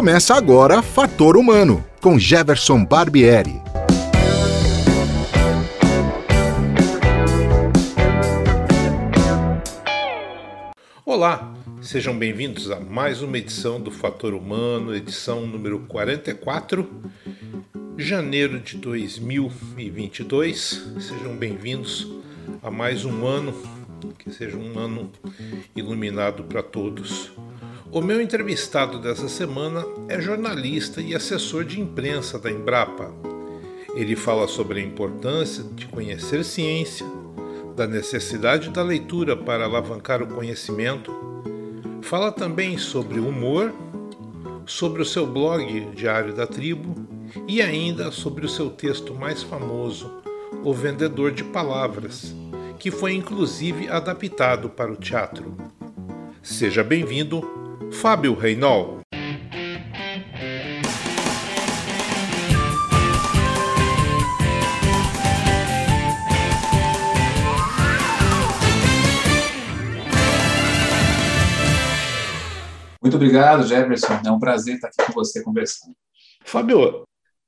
Começa agora Fator Humano, com Jefferson Barbieri. Olá, sejam bem-vindos a mais uma edição do Fator Humano, edição número 44, janeiro de 2022. Sejam bem-vindos a mais um ano, que seja um ano iluminado para todos. O meu entrevistado dessa semana é jornalista e assessor de imprensa da Embrapa. Ele fala sobre a importância de conhecer ciência, da necessidade da leitura para alavancar o conhecimento. Fala também sobre humor, sobre o seu blog Diário da Tribo e ainda sobre o seu texto mais famoso, O Vendedor de Palavras, que foi inclusive adaptado para o teatro. Seja bem-vindo Fábio Reinol. Muito obrigado, Jefferson. É um prazer estar aqui com você conversando. Fábio,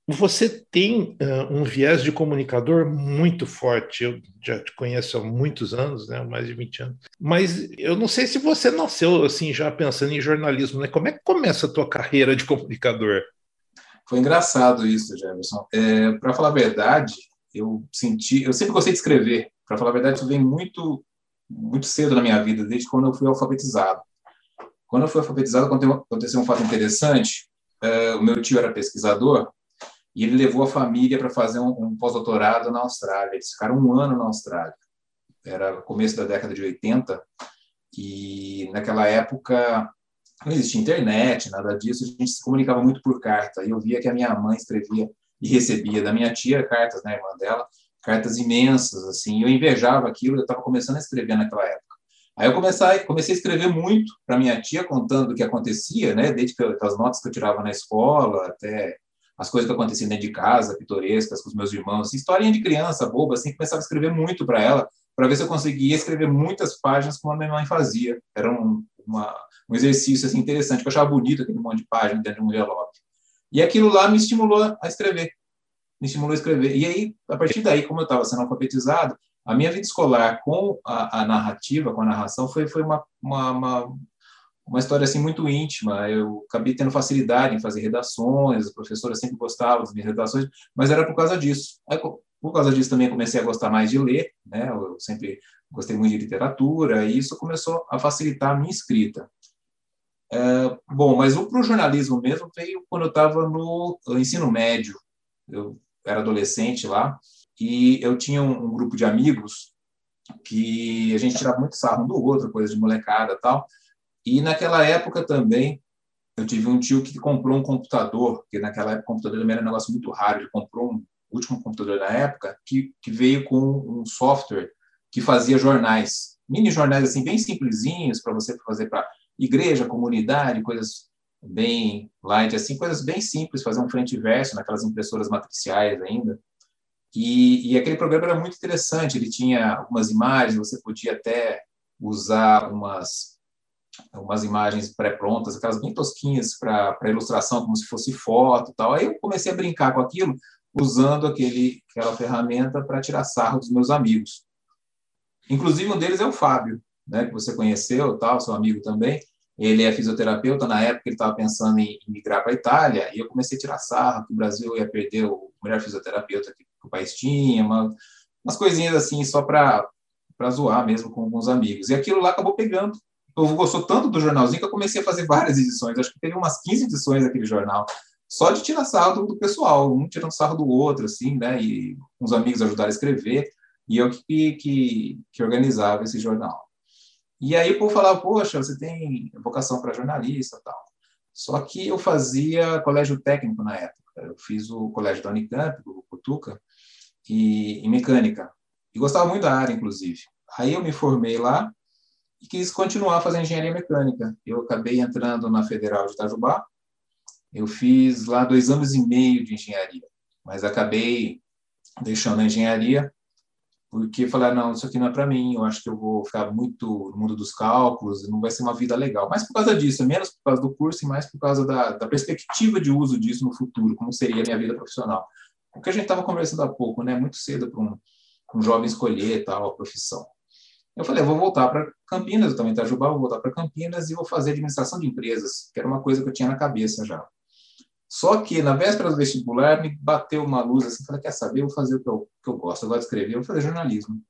você tem uh, um viés de comunicador muito forte. Eu já te conheço há muitos anos, né, mais de 20 anos. Mas eu não sei se você nasceu assim já pensando em jornalismo, né? Como é que começa a tua carreira de comunicador? Foi engraçado isso, Jefferson. É, Para falar a verdade, eu senti, eu sempre gostei de escrever. Para falar a verdade, isso vem muito muito cedo na minha vida, desde quando eu fui alfabetizado. Quando eu fui alfabetizado, aconteceu um fato interessante. É, o meu tio era pesquisador e ele levou a família para fazer um, um pós-doutorado na Austrália. Eles ficaram um ano na Austrália. Era começo da década de 80 e naquela época não existia internet, nada disso, a gente se comunicava muito por carta. E eu via que a minha mãe escrevia e recebia da minha tia cartas, né, irmã dela, cartas imensas, assim. Eu invejava aquilo, eu estava começando a escrever naquela época. Aí eu comecei, comecei a escrever muito para minha tia, contando o que acontecia, né, desde as notas que eu tirava na escola até as coisas que aconteciam dentro de casa, pitorescas, com os meus irmãos, assim, historinha de criança, boba, assim, começava a escrever muito para ela, para ver se eu conseguia escrever muitas páginas como a minha mãe fazia. Era um, uma, um exercício assim, interessante, que eu achava bonito aquele monte de páginas dentro de um envelope. E aquilo lá me estimulou a escrever, me estimulou a escrever. E aí, a partir daí, como eu estava sendo alfabetizado, a minha vida escolar com a, a narrativa, com a narração, foi, foi uma, uma, uma uma história assim muito íntima. Eu acabei tendo facilidade em fazer redações, a professora sempre gostava das minhas redações, mas era por causa disso. Aí, por causa disso também comecei a gostar mais de ler, né? Eu sempre gostei muito de literatura e isso começou a facilitar a minha escrita. É, bom, mas o jornalismo mesmo veio quando eu estava no ensino médio. Eu era adolescente lá e eu tinha um, um grupo de amigos que a gente tirava muito sarro um do outro, coisa de molecada tal. E naquela época também, eu tive um tio que comprou um computador, porque naquela época o computador também era um negócio muito raro, ele comprou um último computador da época, que, que veio com um software que fazia jornais, mini jornais assim, bem simplesinhos, para você fazer para igreja, comunidade, coisas bem light, assim, coisas bem simples, fazer um frente e verso naquelas impressoras matriciais ainda. E, e, aquele programa era muito interessante, ele tinha algumas imagens, você podia até usar umas umas imagens pré-prontas, aquelas bem tosquinhas para ilustração, como se fosse foto e tal. Aí eu comecei a brincar com aquilo, usando aquele, aquela ferramenta para tirar sarro dos meus amigos. Inclusive, um deles é o Fábio, né, que você conheceu, tal, seu amigo também. Ele é fisioterapeuta, na época ele estava pensando em migrar para a Itália, e eu comecei a tirar sarro que o Brasil ia perder o melhor fisioterapeuta que o país tinha, uma, umas coisinhas assim, só para zoar mesmo com alguns amigos. E aquilo lá acabou pegando, o povo gostou tanto do jornalzinho que eu comecei a fazer várias edições. Acho que teve umas 15 edições daquele jornal. Só de tirar sarro do, pessoal, um tirando sarro do outro, assim, né? E uns amigos ajudaram a escrever. E eu que, que, que organizava esse jornal. E aí o povo falava, poxa, você tem vocação para jornalista tal. Só que eu fazia colégio técnico na época. Eu fiz o colégio da Unicamp, o Cutuca, e, em mecânica. E gostava muito da área, inclusive. Aí eu me formei lá e quis continuar fazendo engenharia mecânica. Eu acabei entrando na Federal de Itajubá. Eu fiz lá dois anos e meio de engenharia, mas acabei deixando a engenharia porque falar não, isso aqui não é para mim, eu acho que eu vou ficar muito no mundo dos cálculos, não vai ser uma vida legal. Mas por causa disso, menos por causa do curso e mais por causa da, da perspectiva de uso disso no futuro, como seria a minha vida profissional. O que a gente estava conversando há pouco, né? Muito cedo para um, um jovem escolher tal a profissão. Eu falei, eu vou voltar para Campinas, eu também Itajubá, vou voltar para Campinas e vou fazer administração de empresas, que era uma coisa que eu tinha na cabeça já. Só que, na véspera do vestibular, me bateu uma luz assim, falei, quer saber, eu vou fazer o que eu, que eu gosto, eu gosto de escrever, eu vou fazer jornalismo.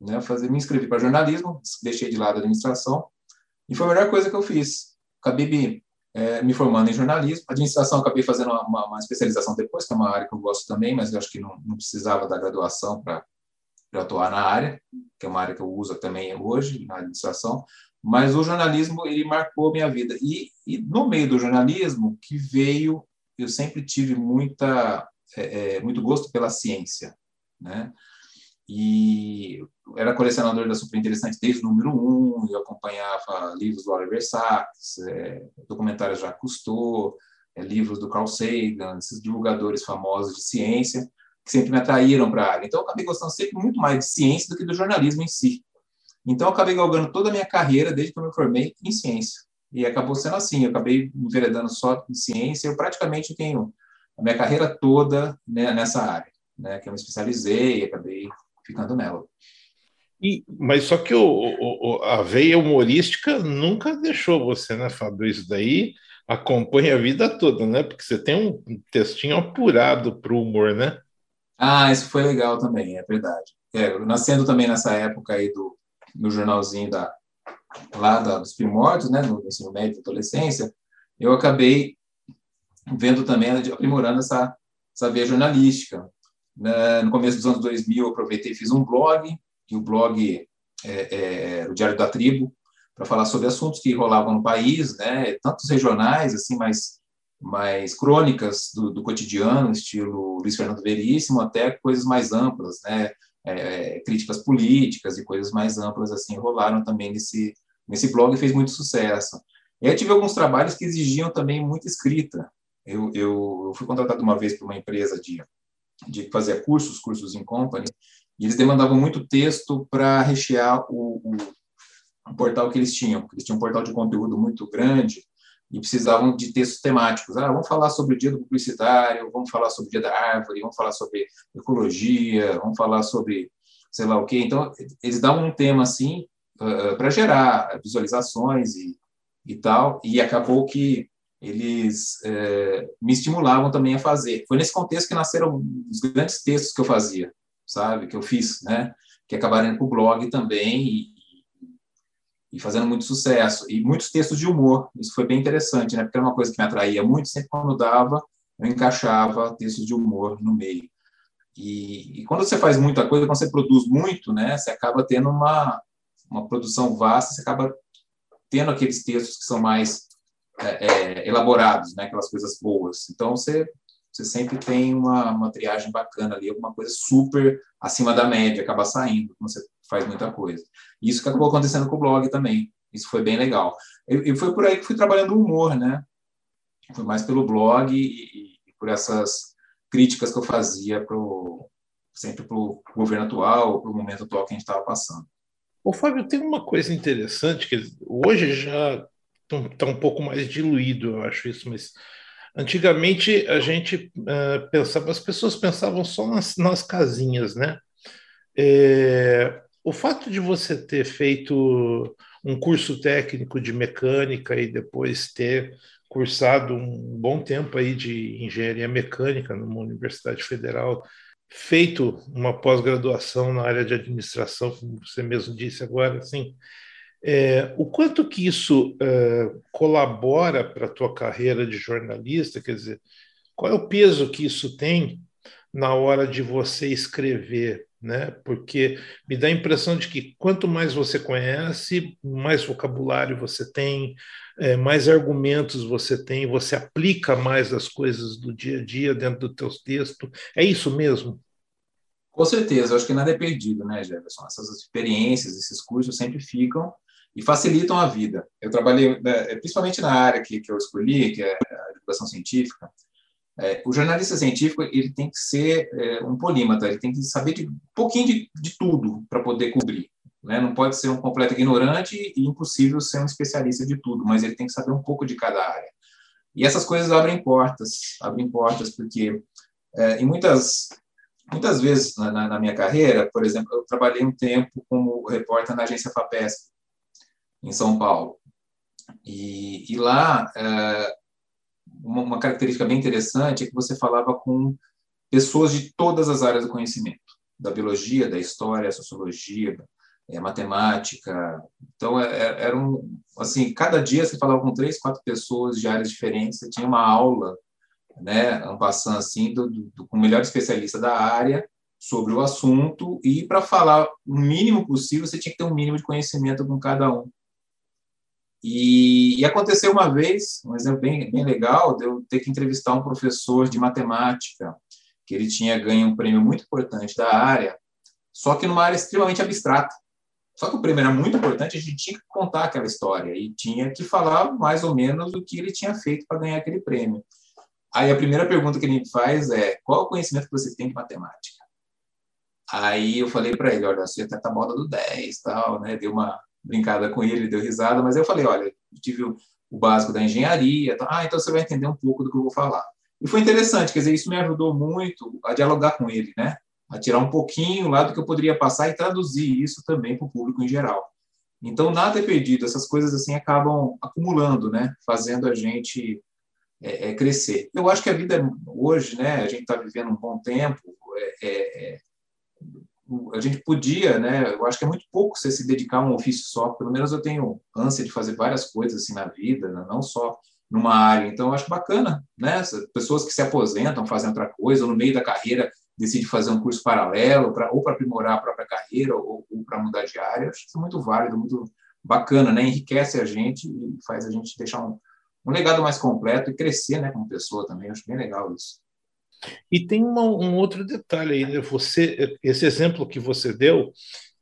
Né? Fazer, me inscrevi para jornalismo, deixei de lado a administração, e foi a melhor coisa que eu fiz. Acabei me, é, me formando em jornalismo, administração acabei fazendo uma, uma, uma, especialização depois, que é uma área que eu gosto também, mas eu acho que não, não precisava da graduação para atuar na área, que é uma área que eu uso também hoje, na administração, mas o jornalismo ele marcou minha vida. E, e no meio do jornalismo que veio eu sempre tive muita é, é, muito gosto pela ciência né? E era colecionador da super interessante desde o número um eu acompanhava livros do Oliver Sacks é, documentários já Cousteau é, livros do Carl Sagan esses divulgadores famosos de ciência que sempre me atraíram para a área então eu acabei gostando sempre muito mais de ciência do que do jornalismo em si então, eu acabei galgando toda a minha carreira, desde que eu me formei, em ciência. E acabou sendo assim, eu acabei me enveredando só em ciência, eu praticamente tenho a minha carreira toda né, nessa área, né, que eu me especializei e acabei ficando nela. E, mas só que o, o, a veia humorística nunca deixou você, né, Fábio? Isso daí acompanha a vida toda, né? Porque você tem um textinho apurado para o humor, né? Ah, isso foi legal também, é verdade. É, nascendo também nessa época aí do, no jornalzinho da, lá da, dos primórdios, né, no ensino médio adolescência, eu acabei vendo também, aprimorando essa, essa via jornalística. No começo dos anos 2000, eu aproveitei e fiz um blog, e o blog é, é, o Diário da Tribo, para falar sobre assuntos que rolavam no país, né, tantos regionais, assim, mais, mais crônicas do, do cotidiano, estilo Luiz Fernando Veríssimo, até coisas mais amplas, né, é, críticas políticas e coisas mais amplas assim rolaram também nesse nesse blog e fez muito sucesso. E aí tive alguns trabalhos que exigiam também muita escrita. Eu, eu, eu fui contratado uma vez por uma empresa de de fazer cursos, cursos em company, e eles demandavam muito texto para rechear o, o, o, portal que eles tinham. Eles tinham um portal de conteúdo muito grande e precisavam de textos temáticos. Ah, vamos falar sobre o dia do publicitário, vamos falar sobre o dia da árvore, vamos falar sobre ecologia, vamos falar sobre sei lá o quê. Então, eles davam um tema assim uh, para gerar visualizações e, e tal, e acabou que eles uh, me estimulavam também a fazer. Foi nesse contexto que nasceram os grandes textos que eu fazia, sabe, que eu fiz, né, que acabaram indo para o blog também e, e fazendo muito sucesso. E muitos textos de humor, isso foi bem interessante, né? Porque era uma coisa que me atraía muito, sempre quando dava, eu encaixava textos de humor no meio. E, e, quando você faz muita coisa, quando você produz muito, né, você acaba tendo uma, uma produção vasta, você acaba tendo aqueles textos que são mais é, é, elaborados, né, aquelas coisas boas. Então, você, você sempre tem uma, uma triagem bacana ali, alguma coisa super acima da média, acaba saindo, quando você faz muita coisa. Isso que acabou acontecendo com o blog também. Isso foi bem legal. E foi por aí que fui trabalhando o humor, né? Foi mais pelo blog e, e por essas críticas que eu fazia pro, sempre para o governo atual, para o momento atual que a gente estava passando. O Fábio, tem uma coisa interessante que hoje já está um pouco mais diluído, eu acho isso, mas antigamente a gente uh, pensava, as pessoas pensavam só nas, nas casinhas, né? É, o fato de você ter feito um curso técnico de mecânica e depois ter cursado um bom tempo aí de engenharia mecânica numa universidade federal, feito uma pós-graduação na área de administração, como você mesmo disse agora, assim, é, o quanto que isso é, colabora para a tua carreira de jornalista, quer dizer, qual é o peso que isso tem na hora de você escrever né? Porque me dá a impressão de que quanto mais você conhece, mais vocabulário você tem, é, mais argumentos você tem, você aplica mais as coisas do dia a dia dentro do teu texto. É isso mesmo? Com certeza, acho que nada é perdido, né, Jefferson? Essas experiências, esses cursos sempre ficam e facilitam a vida. Eu trabalhei, né, principalmente na área que, que eu escolhi, que é a educação científica, É, o jornalista científico ele tem que ser é, um polímata, ele tem que saber de um pouquinho de, de tudo para poder cobrir. Né? Não pode ser um completo ignorante e impossível ser um especialista de tudo, mas ele tem que saber um pouco de cada área. E essas coisas abrem portas, abrem portas, porque é, em muitas muitas vezes na, na, minha carreira, por exemplo, eu trabalhei um tempo como repórter na agência Fapesp em São Paulo. E, e lá é, uma, uma característica bem interessante é que você falava com pessoas de todas as áreas do conhecimento, da biologia, da história, sociologia, é, matemática. Então, é, é, era um, assim, cada dia você falava com três, quatro pessoas de áreas diferentes, você tinha uma aula, né, um passando assim, do, do, com o melhor especialista da área sobre o assunto, e para falar o mínimo possível, você tinha que ter um mínimo de conhecimento com cada um. E, e, aconteceu uma vez, um exemplo bem, bem legal, de eu ter que entrevistar um professor de matemática, que ele tinha ganho um prêmio muito importante da área, só que numa área extremamente abstrata. Só que o prêmio era muito importante, a gente tinha que contar aquela história e tinha que falar mais ou menos o que ele tinha feito para ganhar aquele prêmio. Aí a primeira pergunta que ele me faz é: qual o conhecimento que você tem de matemática? Aí eu falei para ele: olha, você até tá moda do 10, tal, né? Deu uma brincada com ele, ele deu risada, mas eu falei, olha, eu tive o, básico da engenharia, tá? ah, então você vai entender um pouco do que eu vou falar. E foi interessante, quer dizer, isso me ajudou muito a dialogar com ele, né? A tirar um pouquinho lá do que eu poderia passar e traduzir isso também para o público em geral. Então, nada é perdido, essas coisas assim acabam acumulando, né? Fazendo a gente é, é, crescer. Eu acho que a vida hoje, né? A gente está vivendo um bom tempo, é, é, é a gente podia, né? Eu acho que é muito pouco você se dedicar a um ofício só. Pelo menos eu tenho ânsia de fazer várias coisas assim na vida, né? não só numa área. Então eu acho bacana, né? Pessoas que se aposentam, fazem outra coisa, ou no meio da carreira decidem fazer um curso paralelo, para ou para aprimorar a própria carreira ou, ou para mudar de área. Eu acho isso muito válido, muito bacana, né? Enriquece a gente e faz a gente deixar um, um legado mais completo e crescer, né? Como pessoa também. Eu acho bem legal isso. E tem uma, um outro detalhe aí, né? Você, esse exemplo que você deu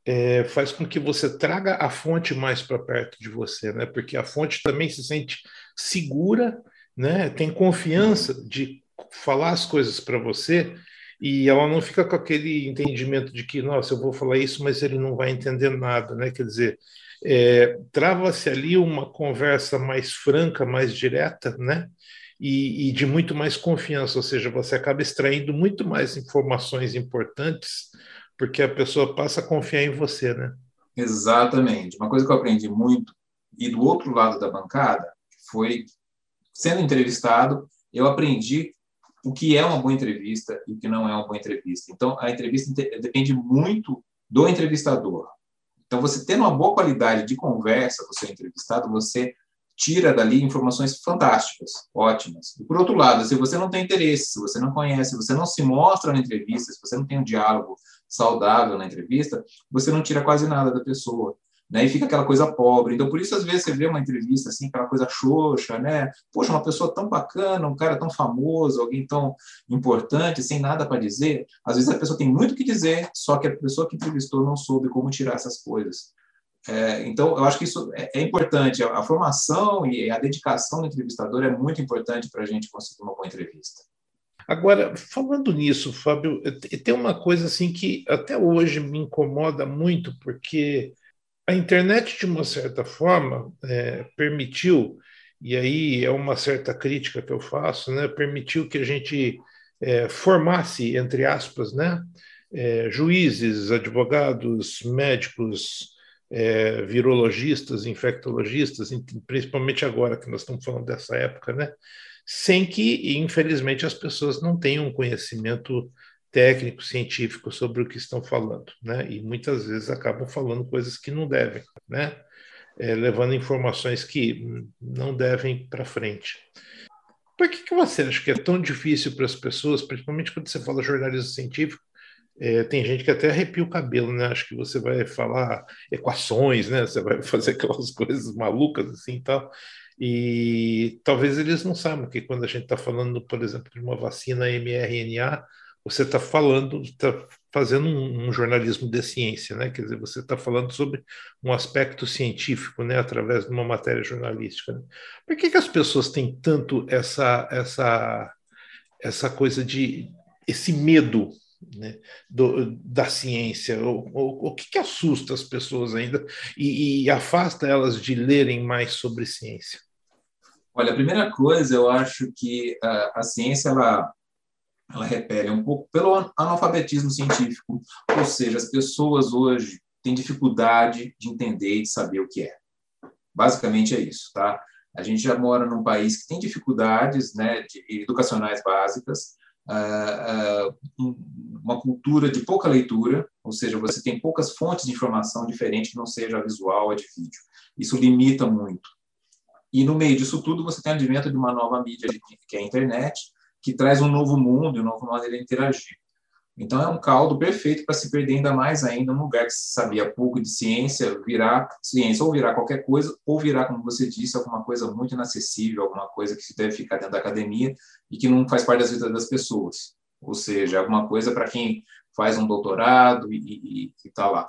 é, faz com que você traga a fonte mais para perto de você, né? Porque a fonte também se sente segura, né? Tem confiança de falar as coisas para você e ela não fica com aquele entendimento de que, nossa, eu vou falar isso, mas ele não vai entender nada, né? Quer dizer, é, trava-se ali uma conversa mais franca, mais direta, né? E, e, de muito mais confiança, ou seja, você acaba extraindo muito mais informações importantes porque a pessoa passa a confiar em você, né? Exatamente. Uma coisa que eu aprendi muito e do outro lado da bancada foi sendo entrevistado, eu aprendi o que é uma boa entrevista e o que não é uma boa entrevista. Então, a entrevista depende muito do entrevistador. Então, você tendo uma boa qualidade de conversa com o seu entrevistado, você tira dali informações fantásticas, ótimas. E por outro lado, se você não tem interesse, se você não conhece, se você não se mostra na entrevista, se você não tem um diálogo saudável na entrevista, você não tira quase nada da pessoa. Né, e fica aquela coisa pobre. Então, por isso, às vezes, você vê uma entrevista assim, aquela coisa xoxa, né? Poxa, uma pessoa tão bacana, um cara tão famoso, alguém tão importante, sem nada para dizer. Às vezes a pessoa tem muito o que dizer, só que a pessoa que entrevistou não soube como tirar essas coisas. É, então, eu acho que isso é, é importante. A, a, formação e a dedicação do entrevistador é muito importante para a gente conseguir uma boa entrevista. Agora, falando nisso, Fábio, tem uma coisa assim que até hoje me incomoda muito, porque a internet, de uma certa forma, é, permitiu, e aí é uma certa crítica que eu faço, né, permitiu que a gente é, formasse, entre aspas, né, é, juízes, advogados, médicos, é, virologistas, infectologistas, principalmente agora que nós estamos falando dessa época, né? Sem que, infelizmente, as pessoas não tenham conhecimento técnico, científico sobre o que estão falando, né? E muitas vezes acabam falando coisas que não devem, né? É, levando informações que não devem para frente. Por que, que você acha que é tão difícil para as pessoas, principalmente quando você fala jornalismo científico, é, tem gente que até arrepia o cabelo, né? Acho que você vai falar equações, né? Você vai fazer aquelas coisas malucas assim e tal. E talvez eles não saibam que quando a gente está falando, por exemplo, de uma vacina mRNA, você está falando, está fazendo um, um, jornalismo de ciência, né? Quer dizer, você está falando sobre um aspecto científico, né? Através de uma matéria jornalística. Né? Por que, que as pessoas têm tanto essa essa essa coisa de esse medo né, do, da ciência? O, o, o que, que, assusta as pessoas ainda e, e afasta elas de lerem mais sobre ciência? Olha, a primeira coisa, eu acho que a, a ciência ela, ela repele um pouco pelo analfabetismo científico, ou seja, as pessoas hoje têm dificuldade de entender e de saber o que é. Basicamente é isso, tá? A gente já mora num país que tem dificuldades né, de, educacionais básicas, uma cultura de pouca leitura, ou seja, você tem poucas fontes de informação diferente que não seja visual ou de vídeo. Isso limita muito. E no meio disso tudo, você tem o advento de uma nova mídia, que é a internet, que traz um novo mundo, uma nova maneira de interagir. Então, é um caldo perfeito para se perder ainda mais ainda num lugar que se sabia pouco de ciência, virar ciência, ou virar qualquer coisa, ou virar, como você disse, alguma coisa muito inacessível, alguma coisa que deve ficar dentro da academia e que não faz parte das vidas das pessoas. Ou seja, alguma coisa para quem faz um doutorado e está lá.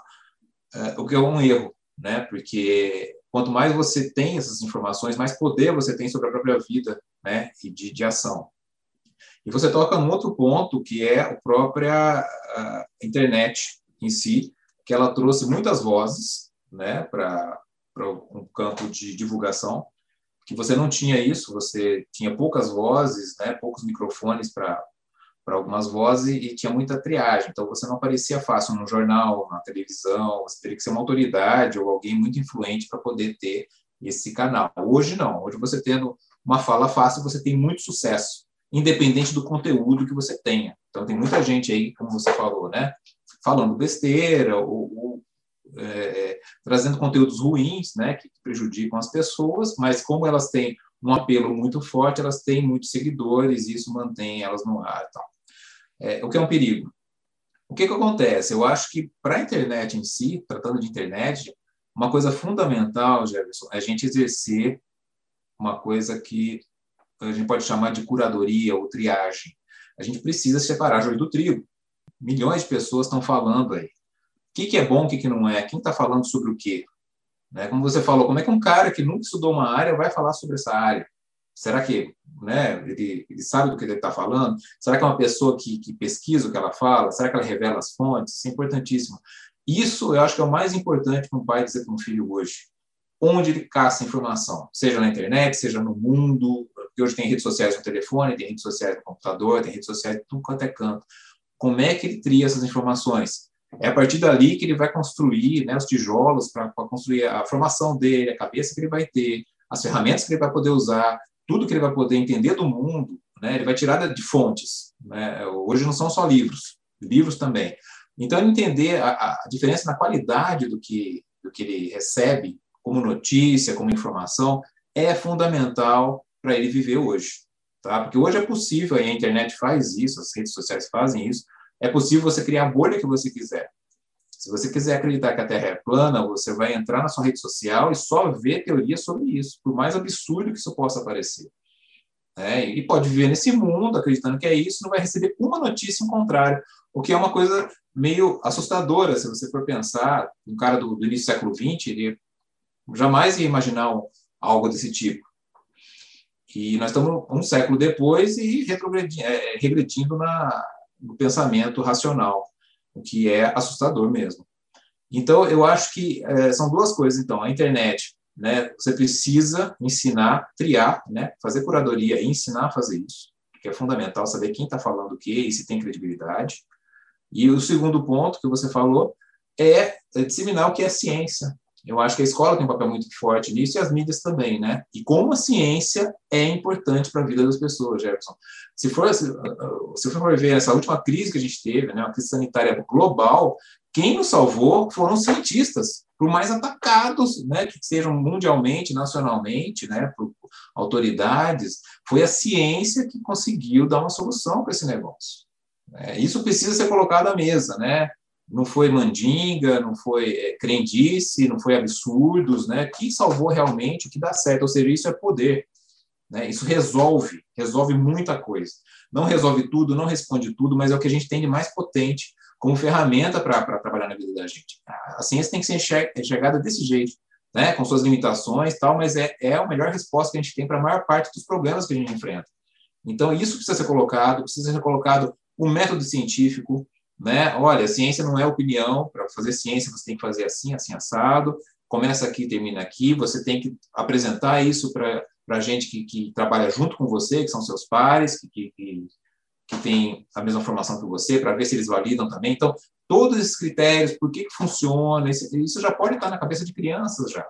É, o que é um erro, né? Porque quanto mais você tem essas informações, mais poder você tem sobre a própria vida, né? E de, de ação. E você toca num outro ponto, que é a própria a internet em si, que ela trouxe muitas vozes né, para um campo de divulgação, que você não tinha isso, você tinha poucas vozes, né, poucos microfones para para algumas vozes e tinha muita triagem, então você não aparecia fácil no jornal, na televisão, você teria que ser uma autoridade ou alguém muito influente para poder ter esse canal. Hoje não, hoje você tendo uma fala fácil, você tem muito sucesso independente do conteúdo que você tenha. Então, tem muita gente aí, como você falou, né, falando besteira ou, ou é, trazendo conteúdos ruins, né, que prejudicam as pessoas, mas como elas têm um apelo muito forte, elas têm muitos seguidores e isso mantém elas no ar. Tal. É, o que é um perigo. O que, que acontece? Eu acho que para a internet em si, tratando de internet, uma coisa fundamental, Jefferson, é a gente exercer uma coisa que a gente pode chamar de curadoria ou triagem. A gente precisa separar joio do trigo. Milhões de pessoas estão falando aí. O que, que é bom, o que, que não é? Quem está falando sobre o quê? Né? Como você falou, como é que um cara que nunca estudou uma área vai falar sobre essa área? Será que né, ele, ele sabe do que ele está falando? Será que é uma pessoa que, que pesquisa o que ela fala? Será que ela revela as fontes? Isso é importantíssimo. Isso eu acho que é o mais importante para um pai dizer para um filho hoje. Onde ele caça informação, seja na internet, seja no mundo, porque hoje tem redes sociais no telefone, tem redes sociais no computador, tem redes sociais de tudo quanto é canto. Como é que ele tria essas informações? É a partir dali que ele vai construir né, os tijolos para construir a formação dele, a cabeça que ele vai ter, as ferramentas que ele vai poder usar, tudo que ele vai poder entender do mundo, né, ele vai tirar de fontes. Né? Hoje não são só livros, livros também. Então, entender a, a diferença na qualidade do que, do que ele recebe como notícia, como informação, é fundamental para ele viver hoje. Tá? Porque hoje é possível, a internet faz isso, as redes sociais fazem isso, é possível você criar a bolha que você quiser. Se você quiser acreditar que a Terra é plana, você vai entrar na sua rede social e só ver teorias sobre isso, por mais absurdo que isso possa parecer. É, e pode viver nesse mundo acreditando que é isso, não vai receber uma notícia em contrário, o que é uma coisa meio assustadora, se você for pensar, um cara do, do início do século XX, ele jamais ia imaginar algo desse tipo. E nós estamos um século depois e retrogredindo, é, regredindo na, no pensamento racional, o que é assustador mesmo. Então, eu acho que é, são duas coisas. Então, a internet, né, você precisa ensinar, triar, né, fazer curadoria e ensinar a fazer isso, que é fundamental saber quem está falando o quê e se tem credibilidade. E o segundo ponto que você falou é, é disseminar o que é ciência, eu acho que a escola tem um papel muito forte nisso e as mídias também, né? E como a ciência é importante para a vida das pessoas, Jefferson. Se for, se, se for ver essa última crise que a gente teve, né, uma crise sanitária global, quem nos salvou foram os cientistas, por mais atacados, né, que sejam mundialmente, nacionalmente, né, por autoridades, foi a ciência que conseguiu dar uma solução para esse negócio. É, isso precisa ser colocado à mesa, né? Não foi mandinga, não foi é, crendice, não foi absurdos, né? Que salvou realmente o que dá certo, ou seja, isso é poder. Né? Isso resolve, resolve muita coisa. Não resolve tudo, não responde tudo, mas é o que a gente tem de mais potente como ferramenta para trabalhar na vida da gente. A ciência tem que ser enxergada desse jeito, né? com suas limitações tal, mas é, é a melhor resposta que a gente tem para a maior parte dos problemas que a gente enfrenta. Então, isso precisa ser colocado, precisa ser colocado o método científico, né? Olha, ciência não é opinião, para fazer ciência você tem que fazer assim, assim, assado, começa aqui, termina aqui, você tem que apresentar isso para a gente que, que, trabalha junto com você, que são seus pares, que, que, que tem a mesma formação que você, para ver se eles validam também. Então, todos esses critérios, por que, que funciona, isso já pode estar na cabeça de crianças já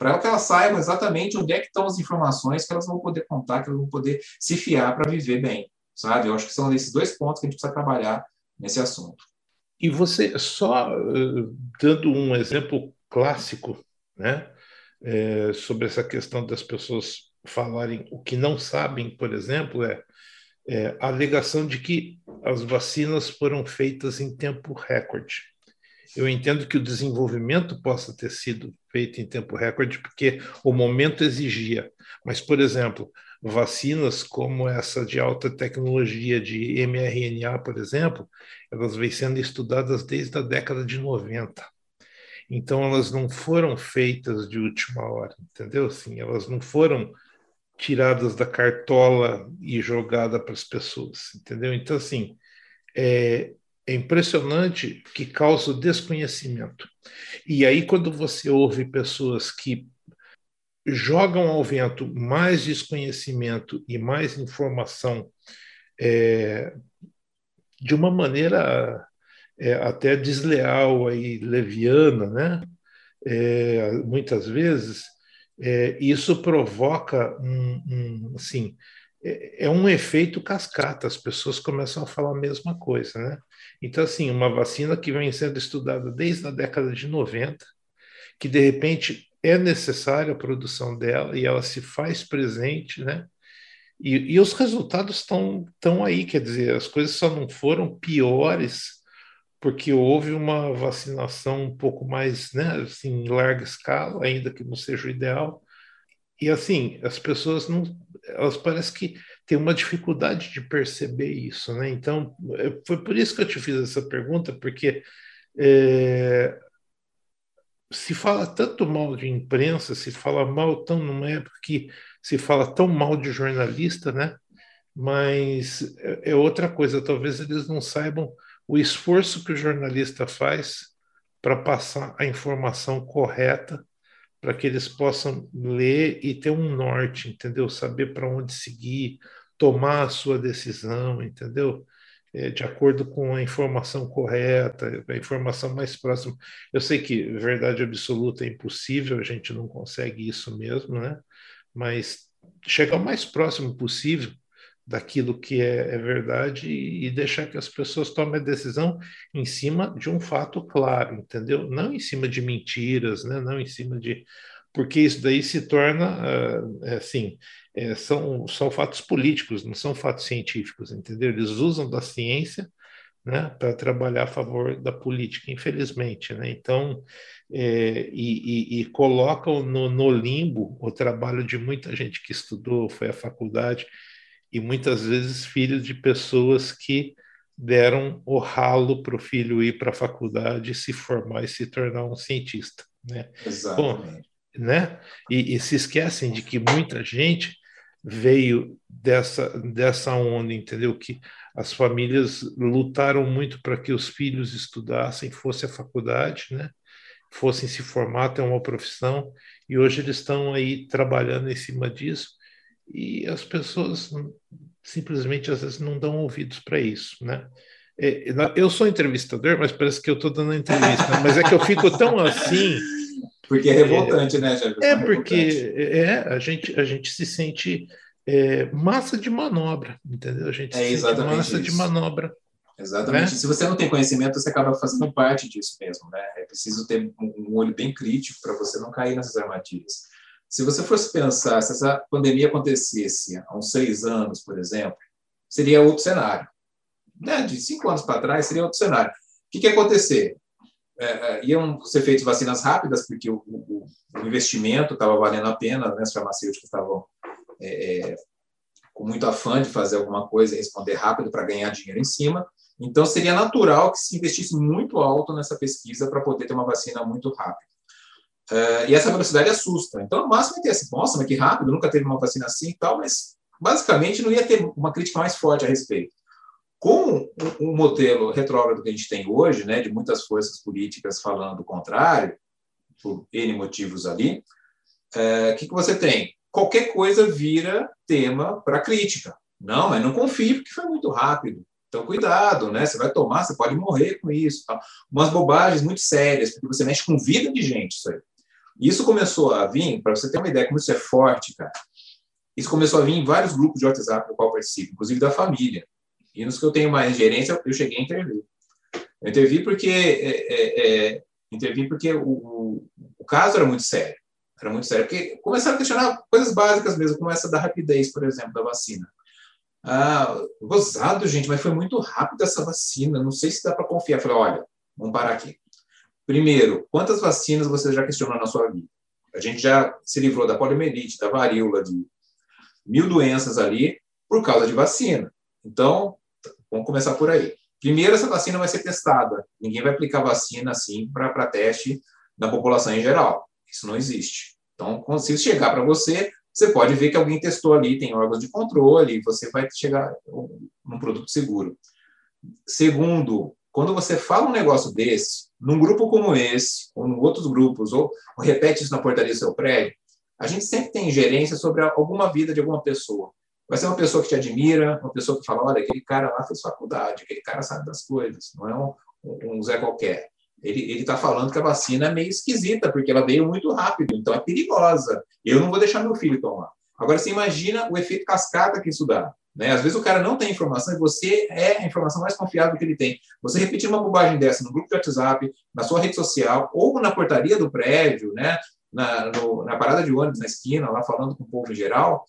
para que elas saibam exatamente onde é que estão as informações que elas vão poder contar, que elas vão poder se fiar para viver bem, sabe? Eu acho que são esses dois pontos que a gente precisa trabalhar nesse assunto. E você, só dando um exemplo clássico, né, é, sobre essa questão das pessoas falarem o que não sabem, por exemplo, é, é a alegação de que as vacinas foram feitas em tempo recorde. Eu entendo que o desenvolvimento possa ter sido feito em tempo recorde, porque o momento exigia. Mas, por exemplo, vacinas como essa de alta tecnologia de mRNA, por exemplo, elas vêm sendo estudadas desde a década de 90. Então, elas não foram feitas de última hora, entendeu? Assim, elas não foram tiradas da cartola e jogadas para as pessoas, entendeu? Então, assim, é, é impressionante que causa desconhecimento. E aí, quando você ouve pessoas que jogam ao vento mais desconhecimento e mais informação é, de uma maneira é, até desleal e leviana, né? É, muitas vezes, é, isso provoca um, um assim, é, é um efeito cascata, as pessoas começam a falar a mesma coisa, né? Então, assim, uma vacina que vem sendo estudada desde a década de 90, que de repente é necessária a produção dela e ela se faz presente, né? E, e os resultados estão estão aí, quer dizer, as coisas só não foram piores porque houve uma vacinação um pouco mais, né, assim, em larga escala, ainda que não seja o ideal. E assim, as pessoas não, elas parecem que tem uma dificuldade de perceber isso, né? Então, é, foi por isso que eu te fiz essa pergunta, porque é, se fala tanto mal de imprensa, se fala mal tão numa época que se fala tão mal de jornalista, né? Mas é, é outra coisa, talvez eles não saibam o esforço que o jornalista faz para passar a informação correta para que eles possam ler e ter um norte, entendeu? Saber para onde seguir, tomar a sua decisão, entendeu? É, de acordo com a informação correta, a informação mais próxima. Eu sei que verdade absoluta é impossível, a gente não consegue isso mesmo, né? Mas chegar o mais próximo possível daquilo que é, é verdade e, e, deixar que as pessoas tomem a decisão em cima de um fato claro, entendeu? Não em cima de mentiras, né? Não em cima de porque isso daí se torna uh, assim é, são, são fatos políticos, não são fatos científicos, entendeu? Eles usam da ciência né, para trabalhar a favor da política, infelizmente. Né? Então, é, e, e, e, colocam no, no, limbo o trabalho de muita gente que estudou, foi à faculdade, e muitas vezes filhos de pessoas que deram o ralo para o filho ir para a faculdade, se formar e se tornar um cientista. Né? Exatamente. Bom, né? E, e, se esquecem de que muita gente veio dessa, dessa onda, entendeu? Que as famílias lutaram muito para que os filhos estudassem, fossem à faculdade, né? fossem se formar, ter uma profissão, e hoje eles estão aí trabalhando em cima disso, e as pessoas simplesmente às vezes não dão ouvidos para isso, né? É, eu sou entrevistador, mas parece que eu estou dando entrevista, mas é que eu fico tão assim porque é revoltante, né, Jefferson? É, porque é, a, gente, a gente se sente é, massa de manobra, entendeu? A gente é se sente massa isso. de manobra. Exatamente. Né? Se você não tem conhecimento, você acaba fazendo parte disso mesmo, né? É preciso ter um olho bem crítico para você não cair nessas armadilhas. Se você fosse pensar, se essa pandemia acontecesse há uns seis anos, por exemplo, seria outro cenário. Né? De cinco anos para trás, seria outro cenário. O que, que ia acontecer? É, é, iam ser feitas vacinas rápidas, porque o, o, o investimento estava valendo a pena, né? as farmacêuticas estavam é, é, com muito afã de fazer alguma coisa e responder rápido para ganhar dinheiro em cima. Então, seria natural que se investisse muito alto nessa pesquisa para poder ter uma vacina muito rápida. Uh, e essa velocidade assusta. Então, no máximo, ia ter assim, nossa, mas que rápido, nunca teve uma vacina assim e tal, mas basicamente não ia ter uma crítica mais forte a respeito. Com o modelo retrógrado que a gente tem hoje, né, de muitas forças políticas falando o contrário, por N motivos ali, o é, que, que você tem? Qualquer coisa vira tema para crítica. Não, mas não confie, porque foi muito rápido. Então, cuidado, né? Você vai tomar, você pode morrer com isso. Tá? Umas bobagens muito sérias, porque você mexe com vida de gente, isso aí. Isso começou a vir, para você ter uma ideia como isso é forte, cara. Isso começou a vir em vários grupos de WhatsApp no qual participo, inclusive da família. E nos que eu tenho mais gerência, eu cheguei a intervir. Eu intervi porque, é, é, é, intervi porque o, o, caso era muito sério. Era muito sério. Porque começaram a questionar coisas básicas mesmo, como essa da rapidez, por exemplo, da vacina. Ah, gozado, gente, mas foi muito rápido essa vacina. Não sei se dá para confiar. Eu falei, olha, vamos parar aqui. Primeiro, quantas vacinas você já questionou na sua vida? A gente já se livrou da poliomielite, da varíola, de mil doenças ali por causa de vacina. Então, vamos começar por aí. Primeiro, essa vacina vai ser testada. Ninguém vai aplicar vacina assim para teste na população em geral. Isso não existe. Então, se chegar para você, você pode ver que alguém testou ali, tem órgãos de controle, você vai chegar num produto seguro. Segundo, quando você fala um negócio desse, num grupo como esse, ou em outros grupos, ou, ou repete isso na portaria do seu prédio, a gente sempre tem ingerência sobre alguma vida de alguma pessoa. Vai ser uma pessoa que te admira, uma pessoa que fala, olha, aquele cara lá fez faculdade, aquele cara sabe das coisas, não é um, um Zé qualquer. Ele está falando que a vacina é meio esquisita, porque ela veio muito rápido, então é perigosa. Eu não vou deixar meu filho tomar. Agora, você imagina o efeito cascata que isso dá. Né? Às vezes o cara não tem informação e você é a informação mais confiável que ele tem. Você repetir uma bobagem dessa no grupo de WhatsApp, na sua rede social, ou na portaria do prédio, né? na, no, na parada de ônibus na esquina, lá falando com o povo em geral,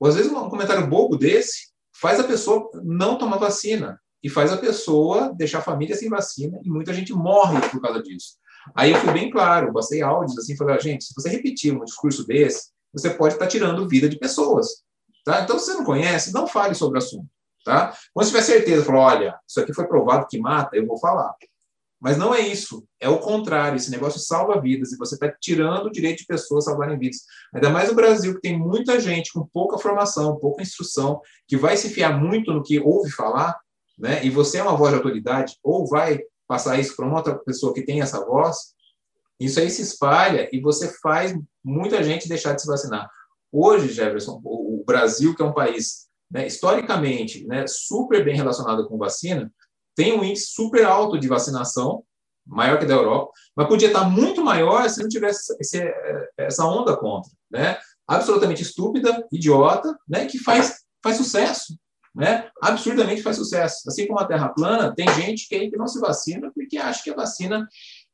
ou às vezes um comentário bobo desse faz a pessoa não tomar vacina e faz a pessoa deixar a família sem vacina e muita gente morre por causa disso. Aí eu fui bem claro, passei áudios assim, falei, gente, se você repetir um discurso desse, você pode estar tirando vida de pessoas. Tá? Então, se você não conhece, não fale sobre o assunto. Tá? Quando tiver certeza, falou, olha, isso aqui foi provado que mata, eu vou falar. Mas não é isso. É o contrário. Esse negócio salva vidas e você está tirando o direito de pessoas salvarem vidas. Ainda mais no Brasil, que tem muita gente com pouca formação, pouca instrução, que vai se fiar muito no que ouve falar né? e você é uma voz de autoridade, ou vai passar isso para uma outra pessoa que tem essa voz, isso aí se espalha e você faz muita gente deixar de se vacinar. Hoje, Jefferson, o Brasil, que é um país né, historicamente né, super bem relacionado com vacina, tem um índice super alto de vacinação, maior que da Europa, mas podia estar muito maior se não tivesse esse, essa onda contra, né? Absolutamente estúpida, idiota, né? Que faz, faz sucesso, né? Absurdamente faz sucesso. Assim como a Terra plana, tem gente que, que não se vacina porque acha que a vacina,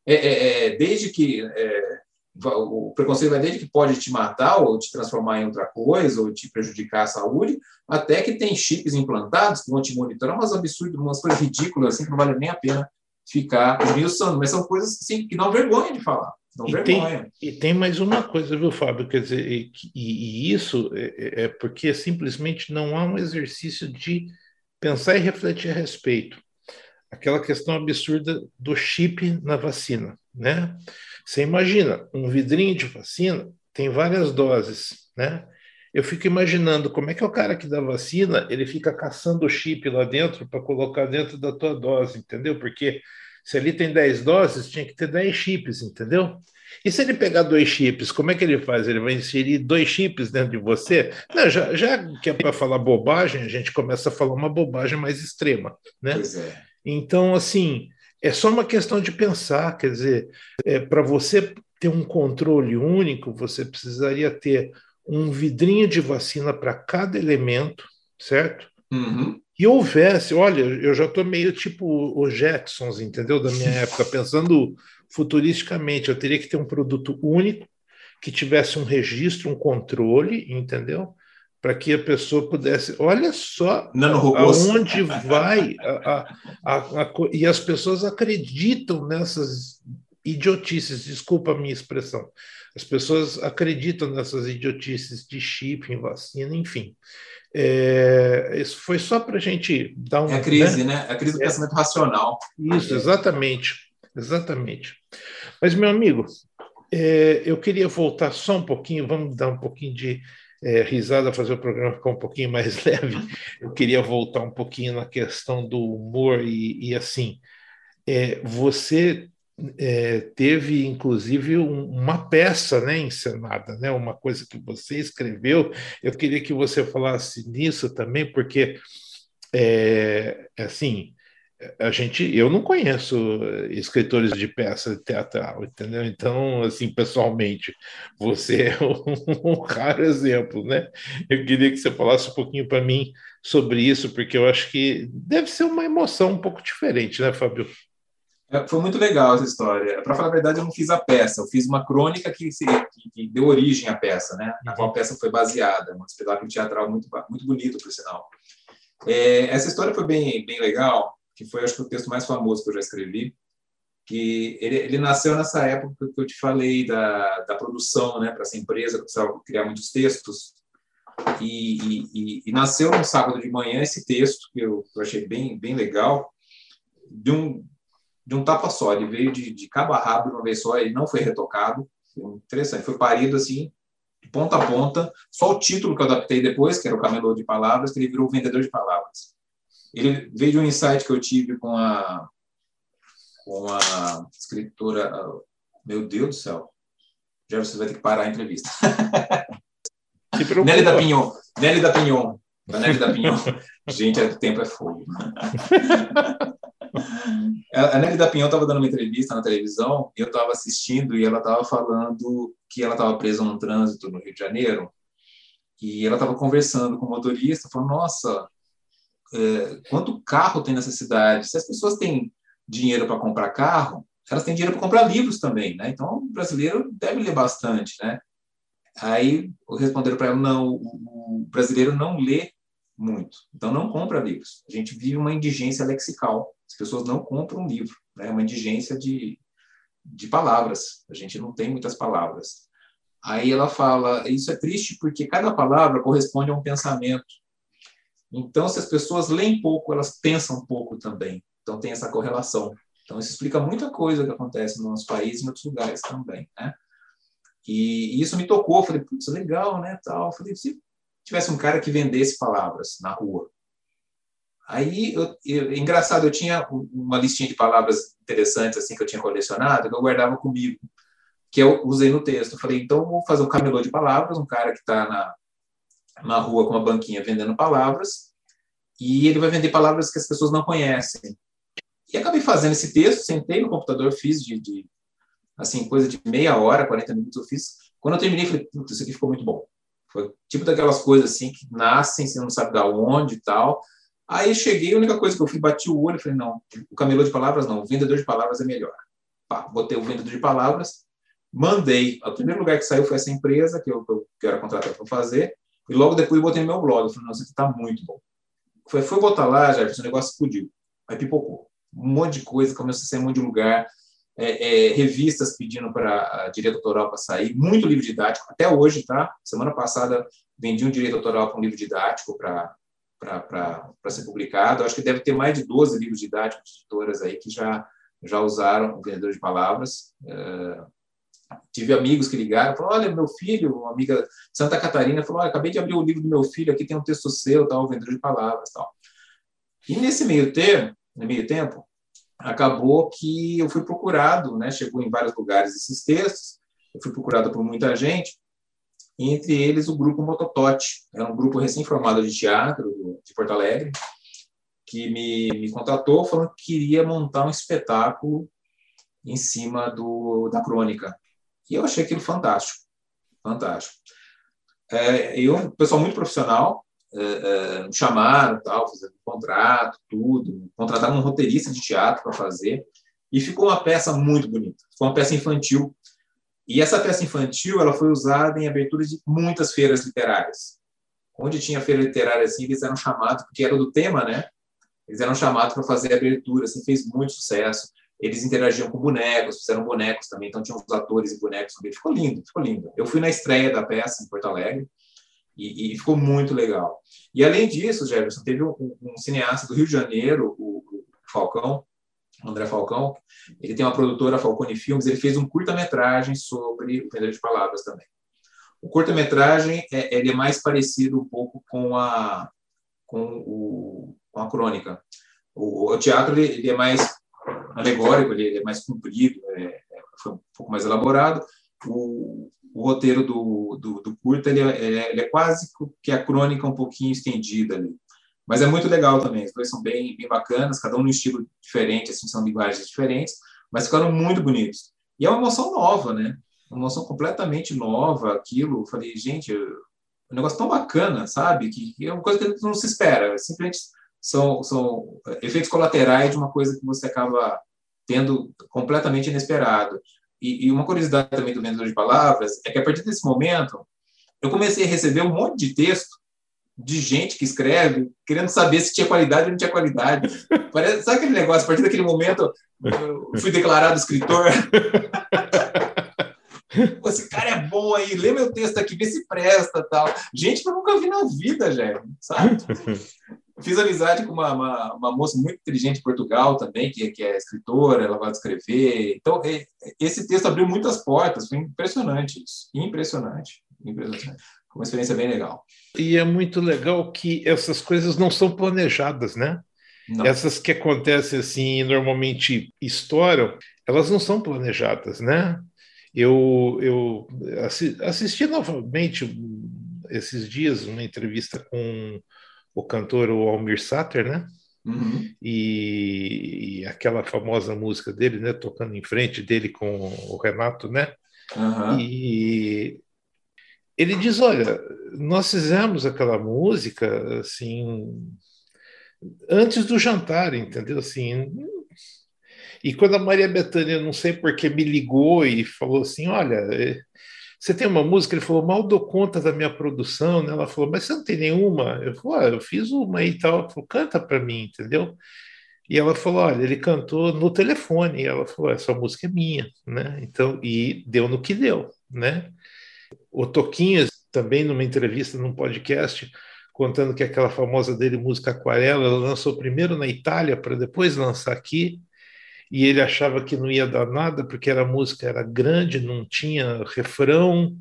é, é, é desde que é, o preconceito vai desde que pode te matar ou te transformar em outra coisa ou te prejudicar a saúde, até que tem chips implantados que vão te monitorar, umas absurdas, umas coisas ridículas assim que não vale nem a pena ficar esmiuçando, mas são coisas assim, que dão vergonha de falar. Não e, vergonha. Tem, e tem mais uma coisa, viu, Fábio? Quer dizer, e, e isso é, é, é porque simplesmente não há um exercício de pensar e refletir a respeito. Aquela questão absurda do chip na vacina, né? Você imagina, um vidrinho de vacina tem várias doses, né? Eu fico imaginando como é que é o cara que dá vacina, ele fica caçando o chip lá dentro para colocar dentro da tua dose, entendeu? Porque se ali tem 10 doses, tinha que ter 10 chips, entendeu? E se ele pegar dois chips, como é que ele faz? Ele vai inserir dois chips dentro de você? Não, já, já que é para falar bobagem, a gente começa a falar uma bobagem mais extrema, né? É. Então, assim, é só uma questão de pensar, quer dizer, é, para você ter um controle único, você precisaria ter um vidrinho de vacina para cada elemento, certo? Uhum. E houvesse, olha, eu já estou meio tipo os Jetsons, entendeu? Da minha época, pensando futuristicamente, eu teria que ter um produto único, que tivesse um registro, um controle, entendeu? Para que a pessoa pudesse. Olha só aonde vai. A, a, a, e as pessoas acreditam nessas idiotices, desculpa a minha expressão. As pessoas acreditam nessas idiotices de chip, em vacina, enfim. É, isso foi só para a gente dar um. É a crise, né? né? A crise do é, pensamento racional. Isso, exatamente. Exatamente. Mas, meu amigo, É, eu queria voltar só um pouquinho, vamos dar um pouquinho de é, risada, fazer o programa ficar um pouquinho mais leve. Eu queria voltar um pouquinho na questão do humor e, e assim, é, você é, teve inclusive um, uma peça né, encenada, né, uma coisa que você escreveu. Eu queria que você falasse nisso também, porque é, assim a gente, eu não conheço escritores de peça teatral, entendeu? Então, assim, pessoalmente, você é um, um raro exemplo, né? Eu queria que você falasse um pouquinho para mim sobre isso, porque eu acho que deve ser uma emoção um pouco diferente, né, Fábio? É, foi muito legal essa história. Para falar a verdade, eu não fiz a peça, eu fiz uma crônica que, que, que deu origem à peça, né? Na qual a peça foi baseada, um espetáculo teatral muito, muito bonito, por sinal. É, essa história foi bem, bem legal, que foi, acho que, o texto mais famoso que eu já escrevi, que ele, ele nasceu nessa época que eu te falei da, da produção, né, para essa empresa, que precisava criar muitos textos, e, e, e, nasceu no sábado de manhã esse texto, que eu, eu achei bem, bem legal, de um, de um tapa só, ele veio de, de cabo a rabo de uma vez só, ele não foi retocado, foi interessante, foi parido assim, de ponta a ponta, só o título que eu adaptei depois, que era o Camelô de Palavras, que ele virou Vendedor de Palavras. Ele veio de um insight que eu tive com a, com a escritora. Meu Deus do céu. Já você vai ter que parar a entrevista. Nelly da Pinhon. Nelly da Pinhon. Nelly da Pinhon. Gente, o tempo é fogo. A Nelly da Pinhon estava dando uma entrevista na televisão e eu estava assistindo e ela estava falando que ela estava presa num trânsito no Rio de Janeiro e ela estava conversando com o motorista, falando, nossa, é, quanto carro tem nessa cidade. Se as pessoas têm dinheiro para comprar carro, elas têm dinheiro para comprar livros também, né? Então, o brasileiro deve ler bastante, né? Aí responderam para ela, não, o brasileiro não lê muito, então não compra livros. A gente vive uma indigência lexical. As pessoas não compram livro, né? Uma indigência de, de palavras. A gente não tem muitas palavras. Aí ela fala, isso é triste porque cada palavra corresponde a um pensamento. Então, se as pessoas leem pouco, elas pensam pouco também. Então, tem essa correlação. Então, isso explica muita coisa que acontece no nosso país e em outros lugares também, né? E, isso me tocou. Falei, putz, legal, né? Tal. Falei, se tivesse um cara que vendesse palavras na rua. Aí, eu, eu, engraçado, eu tinha uma listinha de palavras interessantes assim que eu tinha colecionado, que eu guardava comigo, que eu usei no texto. Falei, então, vou fazer um camelô de palavras, um cara que está na, na rua com uma banquinha vendendo palavras, e ele vai vender palavras que as pessoas não conhecem. E acabei fazendo esse texto, sentei no computador, fiz de, de assim, coisa de meia hora, 40 minutos eu fiz. Quando eu terminei, falei, putz, isso aqui ficou muito bom. Foi tipo daquelas coisas assim que nascem, você não sabe da onde e tal. Aí cheguei, a única coisa que eu fui, bati o olho falei, não, o camelô de palavras não, o vendedor de palavras é melhor. Pá, botei o vendedor de palavras, mandei. O primeiro lugar que saiu foi essa empresa que eu, que eu era contratado para fazer. E logo depois botei no meu blog. Eu falei, nossa, isso aqui tá muito bom. Foi, foi botar lá, já, o negócio explodiu. Aí pipocou. Um monte de coisa, começou a sair um monte de lugar. É, é, revistas pedindo para direito autoral para sair, muito livro didático, até hoje, tá? Semana passada vendi um direito autoral para um livro didático para ser publicado. Acho que deve ter mais de 12 livros didáticos de editoras aí que já, já usaram o vendedor de palavras. É, tive amigos que ligaram, falaram, olha, meu filho, uma amiga Santa Catarina, falou, olha, acabei de abrir o livro do meu filho, aqui tem um texto seu, tal, vendedor de palavras, tal. E nesse meio tempo, no meio tempo, acabou que eu fui procurado, né, chegou em vários lugares esses textos, eu fui procurado por muita gente, entre eles o grupo Mototote, era um grupo recém-formado de teatro de Porto Alegre, que me, me contratou falando que queria montar um espetáculo em cima do, da crônica. E eu achei aquilo fantástico, fantástico. É, eu, um pessoal muito profissional, é, é, me chamaram, tal, fizeram um contrato, tudo, contrataram um roteirista de teatro para fazer, e ficou uma peça muito bonita. Foi uma peça infantil. E essa peça infantil ela foi usada em aberturas de muitas feiras literárias. Onde tinha feira literária assim, eles eram chamados, porque era do tema, né? Eles eram chamados para fazer abertura, assim, fez muito sucesso eles interagiam com bonecos, fizeram bonecos também, então tinham os atores e bonecos também. Ficou lindo, ficou lindo. Eu fui na estreia da peça em Porto Alegre e, e ficou muito legal. E além disso, Jefferson, teve um, um, cineasta do Rio de Janeiro, o, o Falcão, André Falcão, ele tem uma produtora, Falcone Filmes, ele fez um curta-metragem sobre o Vendedor de Palavras também. O curta-metragem é, ele é mais parecido um pouco com a, com o, com a crônica. O, o teatro ele, ele, é mais alegórico, ele, é mais comprido, é, é, foi um pouco mais elaborado. O, o roteiro do, do, do curta ele é, ele é, quase que a crônica um pouquinho estendida ali. Mas é muito legal também, os dois são bem, bem bacanas, cada um num estilo diferente, assim, são linguagens diferentes, mas ficaram muito bonitos. E é uma emoção nova, né? Uma emoção completamente nova, aquilo. Falei, gente, um negócio tão bacana, sabe? Que, que é uma coisa que não se espera, simplesmente são, são efeitos colaterais de uma coisa que você acaba tendo completamente inesperado. E, e uma curiosidade também do vendedor de palavras é que a partir desse momento eu comecei a receber um monte de texto de gente que escreve, querendo saber se tinha qualidade ou não tinha qualidade. Parece, sabe aquele negócio? A partir daquele momento, eu fui declarado escritor. Esse cara é bom aí, lê meu texto aqui, vê se presta tal. Gente que eu nunca vi na vida, já, sabe? Fiz amizade com uma, uma, uma, moça muito inteligente de Portugal também, que, que é escritora, ela vai escrever. Então, esse texto abriu muitas portas, foi impressionante isso. Impressionante. Impressionante uma experiência bem legal. E é muito legal que essas coisas não são planejadas, né? Não. Essas que acontecem assim e normalmente estouram, elas não são planejadas, né? Eu, eu assisti novamente esses dias uma entrevista com o cantor o Almir Sater, né? Uhum. E, e, aquela famosa música dele, né? Tocando em frente dele com o Renato, né? Uhum. E ele diz: Olha, nós fizemos aquela música assim antes do jantar, entendeu? Assim, e quando a Maria Bethânia, não sei por que, me ligou e falou assim: Olha, eh, você tem uma música? Ele falou: Mal dou conta da minha produção. Né? Ela falou: Mas você não tem nenhuma? Eu falei: ah, Eu fiz uma e tal. Ela falou: Canta para mim, entendeu? E ela falou: Olha, ele cantou no telefone. E ela falou: Essa música é minha, né? Então, e deu no que deu, né? O Toquinhas, também numa entrevista num podcast, contando que aquela famosa dele, música Aquarela, ela lançou primeiro na Itália para depois lançar aqui, e ele achava que não ia dar nada porque a música era grande, não tinha refrão,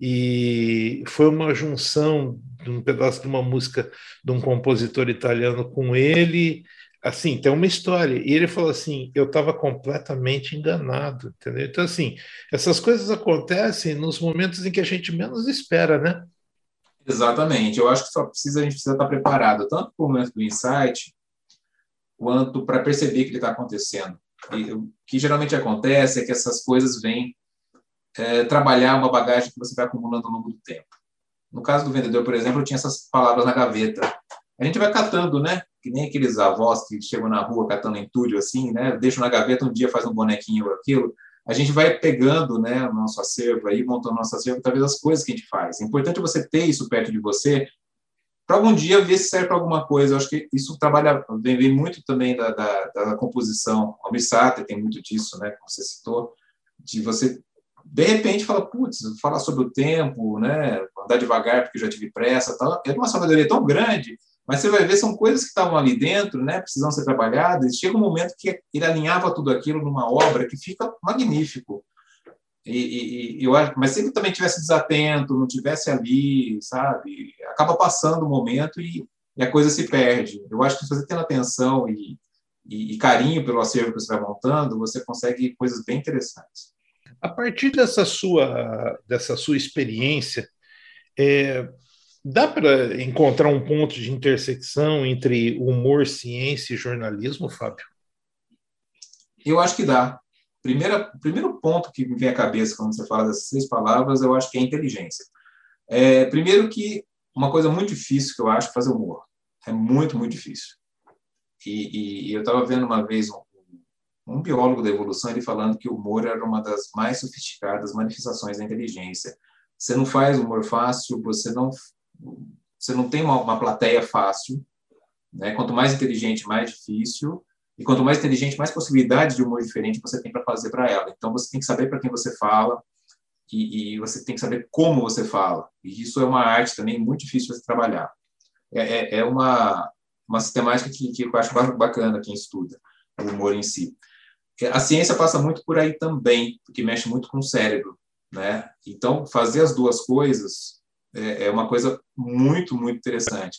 e foi uma junção de um pedaço de uma música de um compositor italiano com ele, assim, tem uma história. E ele falou assim: eu estava completamente enganado, entendeu? Então, assim, essas coisas acontecem nos momentos em que a gente menos espera, né? Exatamente. Eu acho que só precisa, a gente precisa estar preparado, tanto para o momento do insight, quanto para perceber que ele está acontecendo. E, o que geralmente acontece é que essas coisas vêm é, trabalhar uma bagagem que você vai acumulando ao longo do tempo. No caso do vendedor, por exemplo, eu tinha essas palavras na gaveta. A gente vai catando, né? que nem aqueles avós que chegam na rua catando entulho assim, né? Deixam na gaveta, um dia faz um bonequinho ou aquilo. A gente vai pegando, né, o nosso acervo aí, montando nosso acervo, talvez as coisas que a gente faz. É importante você ter isso perto de você para algum dia ver se serve para alguma coisa. Eu acho que isso trabalha, vem, vem muito também da, da, da composição. O Missater tem muito disso, né, como você citou, de você de repente fala, putz, falar sobre o tempo, né, andar devagar porque já tive pressa, tal. É uma sabedoria tão grande mas você vai ver, são coisas que estavam ali dentro, né, precisam ser trabalhadas, e chega um momento que ele alinhava tudo aquilo numa obra que fica magnífico. E, e, e eu acho, mas se ele também tivesse desatento, não tivesse ali, sabe, acaba passando o momento e, e a coisa se perde. Eu acho que se você tem atenção e, e, carinho pelo acervo que você vai montando, você consegue coisas bem interessantes. A partir dessa sua dessa sua experiência, é, Dá para encontrar um ponto de intersecção entre humor, ciência e jornalismo, Fábio? Eu acho que dá. Primeira, primeiro ponto que me vem à cabeça quando você fala dessas seis palavras, eu acho que é inteligência. É, primeiro que uma coisa muito difícil que eu acho é fazer humor. É muito, muito difícil. E, e eu estava vendo uma vez um, um biólogo da evolução ele falando que o humor era uma das mais sofisticadas manifestações da inteligência. Você não faz humor fácil, você não você não tem uma, uma plateia fácil. Né? Quanto mais inteligente, mais difícil. E quanto mais inteligente, mais possibilidades de humor diferente você tem para fazer para ela. Então, você tem que saber para quem você fala e, e, você tem que saber como você fala. E isso é uma arte também muito difícil de trabalhar. É, é, é uma, uma sistemática que, que eu acho bacana quem estuda. o humor em si. A ciência passa muito por aí também, porque mexe muito com o cérebro, né? Então, fazer as duas coisas é, é uma coisa muito, muito interessante.